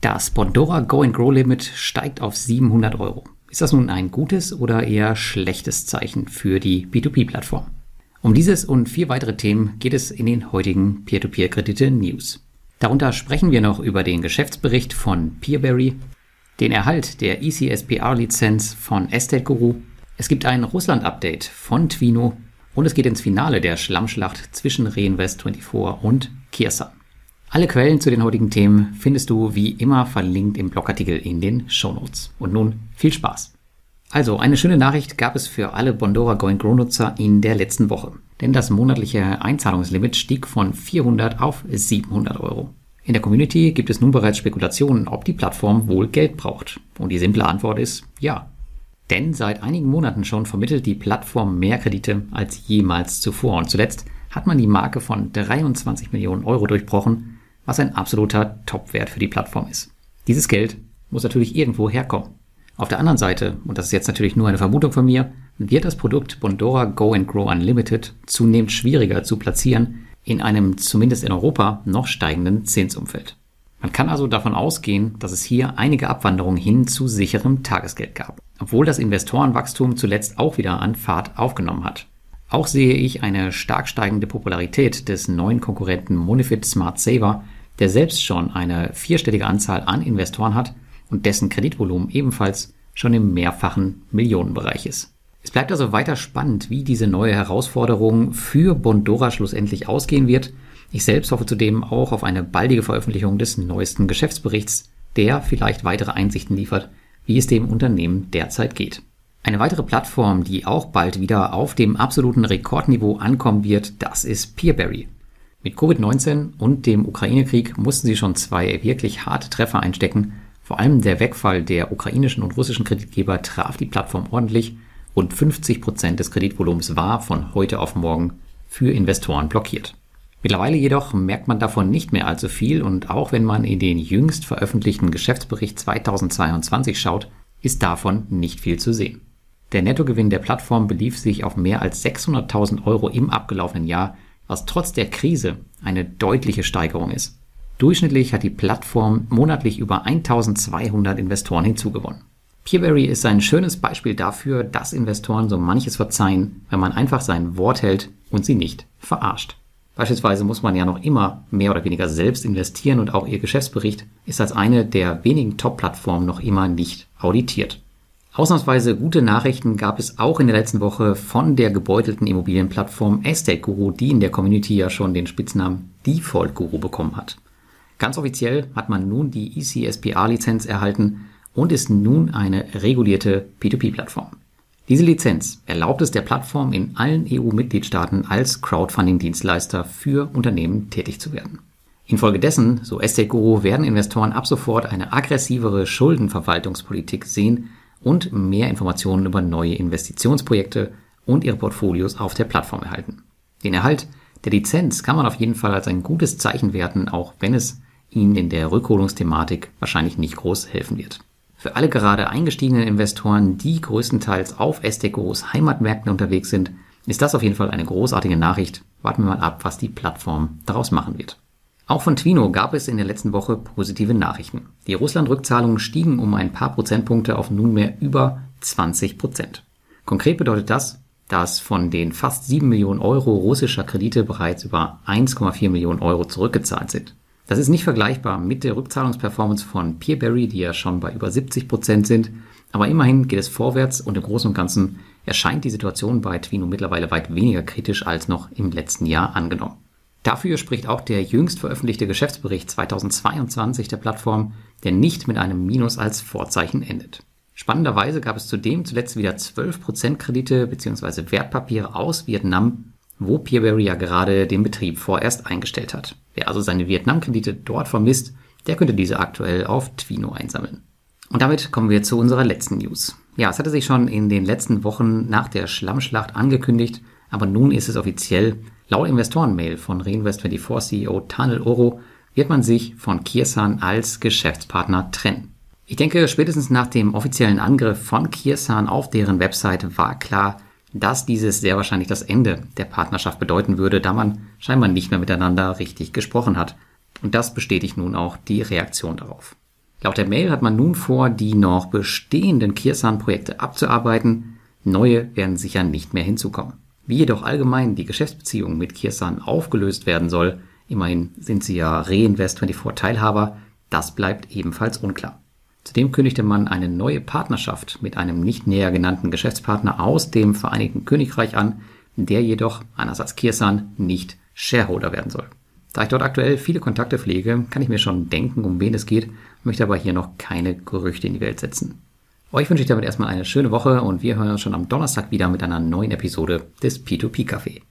Das Bondora Go and Grow Limit steigt auf 700 Euro. Ist das nun ein gutes oder eher schlechtes Zeichen für die P2P-Plattform? Um dieses und vier weitere Themen geht es in den heutigen Peer-to-Peer-Kredite-News. Darunter sprechen wir noch über den Geschäftsbericht von Peerberry, den Erhalt der ECSPR-Lizenz von Estate Guru, es gibt ein Russland-Update von Twino und es geht ins Finale der Schlammschlacht zwischen Reinvest24 und Kirsan. Alle Quellen zu den heutigen Themen findest du wie immer verlinkt im Blogartikel in den Shownotes. Und nun viel Spaß! Also, eine schöne Nachricht gab es für alle Bondora Go Grow Nutzer in der letzten Woche. Denn das monatliche Einzahlungslimit stieg von 400 auf 700 Euro. In der Community gibt es nun bereits Spekulationen, ob die Plattform wohl Geld braucht. Und die simple Antwort ist ja. Denn seit einigen Monaten schon vermittelt die Plattform mehr Kredite als jemals zuvor. Und zuletzt hat man die Marke von 23 Millionen Euro durchbrochen was ein absoluter Topwert für die Plattform ist. Dieses Geld muss natürlich irgendwo herkommen. Auf der anderen Seite, und das ist jetzt natürlich nur eine Vermutung von mir, wird das Produkt Bondora Go and Grow Unlimited zunehmend schwieriger zu platzieren in einem zumindest in Europa noch steigenden Zinsumfeld. Man kann also davon ausgehen, dass es hier einige Abwanderungen hin zu sicherem Tagesgeld gab, obwohl das Investorenwachstum zuletzt auch wieder an Fahrt aufgenommen hat. Auch sehe ich eine stark steigende Popularität des neuen Konkurrenten Monifit Smart Saver der selbst schon eine vierstellige Anzahl an Investoren hat und dessen Kreditvolumen ebenfalls schon im mehrfachen Millionenbereich ist. Es bleibt also weiter spannend, wie diese neue Herausforderung für Bondora schlussendlich ausgehen wird. Ich selbst hoffe zudem auch auf eine baldige Veröffentlichung des neuesten Geschäftsberichts, der vielleicht weitere Einsichten liefert, wie es dem Unternehmen derzeit geht. Eine weitere Plattform, die auch bald wieder auf dem absoluten Rekordniveau ankommen wird, das ist Peerberry. Mit Covid-19 und dem Ukraine-Krieg mussten sie schon zwei wirklich harte Treffer einstecken. Vor allem der Wegfall der ukrainischen und russischen Kreditgeber traf die Plattform ordentlich. Rund 50 Prozent des Kreditvolumens war von heute auf morgen für Investoren blockiert. Mittlerweile jedoch merkt man davon nicht mehr allzu viel und auch wenn man in den jüngst veröffentlichten Geschäftsbericht 2022 schaut, ist davon nicht viel zu sehen. Der Nettogewinn der Plattform belief sich auf mehr als 600.000 Euro im abgelaufenen Jahr was trotz der Krise eine deutliche Steigerung ist. Durchschnittlich hat die Plattform monatlich über 1200 Investoren hinzugewonnen. Peerberry ist ein schönes Beispiel dafür, dass Investoren so manches verzeihen, wenn man einfach sein Wort hält und sie nicht verarscht. Beispielsweise muss man ja noch immer mehr oder weniger selbst investieren und auch ihr Geschäftsbericht ist als eine der wenigen Top-Plattformen noch immer nicht auditiert. Ausnahmsweise gute Nachrichten gab es auch in der letzten Woche von der gebeutelten Immobilienplattform Estate Guru, die in der Community ja schon den Spitznamen Default Guru bekommen hat. Ganz offiziell hat man nun die ECSPA-Lizenz erhalten und ist nun eine regulierte P2P-Plattform. Diese Lizenz erlaubt es der Plattform in allen EU-Mitgliedstaaten als Crowdfunding-Dienstleister für Unternehmen tätig zu werden. Infolgedessen, so Estate Guru, werden Investoren ab sofort eine aggressivere Schuldenverwaltungspolitik sehen und mehr Informationen über neue Investitionsprojekte und ihre Portfolios auf der Plattform erhalten. Den Erhalt der Lizenz kann man auf jeden Fall als ein gutes Zeichen werten, auch wenn es Ihnen in der Rückholungsthematik wahrscheinlich nicht groß helfen wird. Für alle gerade eingestiegenen Investoren, die größtenteils auf Estecos Heimatmärkten unterwegs sind, ist das auf jeden Fall eine großartige Nachricht. Warten wir mal ab, was die Plattform daraus machen wird. Auch von Twino gab es in der letzten Woche positive Nachrichten. Die Russland-Rückzahlungen stiegen um ein paar Prozentpunkte auf nunmehr über 20 Prozent. Konkret bedeutet das, dass von den fast 7 Millionen Euro russischer Kredite bereits über 1,4 Millionen Euro zurückgezahlt sind. Das ist nicht vergleichbar mit der Rückzahlungsperformance von Peerberry, die ja schon bei über 70 Prozent sind. Aber immerhin geht es vorwärts und im Großen und Ganzen erscheint die Situation bei Twino mittlerweile weit weniger kritisch als noch im letzten Jahr angenommen. Dafür spricht auch der jüngst veröffentlichte Geschäftsbericht 2022 der Plattform, der nicht mit einem Minus als Vorzeichen endet. Spannenderweise gab es zudem zuletzt wieder 12% Kredite bzw. Wertpapiere aus Vietnam, wo Peerberry ja gerade den Betrieb vorerst eingestellt hat. Wer also seine Vietnam-Kredite dort vermisst, der könnte diese aktuell auf Twino einsammeln. Und damit kommen wir zu unserer letzten News. Ja, es hatte sich schon in den letzten Wochen nach der Schlammschlacht angekündigt, aber nun ist es offiziell, Laut Investorenmail von Reinvest24 CEO Tanel Oro wird man sich von Kirsan als Geschäftspartner trennen. Ich denke, spätestens nach dem offiziellen Angriff von Kirsan auf deren Website war klar, dass dieses sehr wahrscheinlich das Ende der Partnerschaft bedeuten würde, da man scheinbar nicht mehr miteinander richtig gesprochen hat. Und das bestätigt nun auch die Reaktion darauf. Laut der Mail hat man nun vor, die noch bestehenden Kirsan-Projekte abzuarbeiten. Neue werden sicher nicht mehr hinzukommen. Wie jedoch allgemein die Geschäftsbeziehung mit Kirsan aufgelöst werden soll, immerhin sind sie ja Reinvest24 Teilhaber, das bleibt ebenfalls unklar. Zudem kündigte man eine neue Partnerschaft mit einem nicht näher genannten Geschäftspartner aus dem Vereinigten Königreich an, der jedoch, anders als Kirsan, nicht Shareholder werden soll. Da ich dort aktuell viele Kontakte pflege, kann ich mir schon denken, um wen es geht, möchte aber hier noch keine Gerüchte in die Welt setzen. Euch wünsche ich damit erstmal eine schöne Woche und wir hören uns schon am Donnerstag wieder mit einer neuen Episode des P2P Café.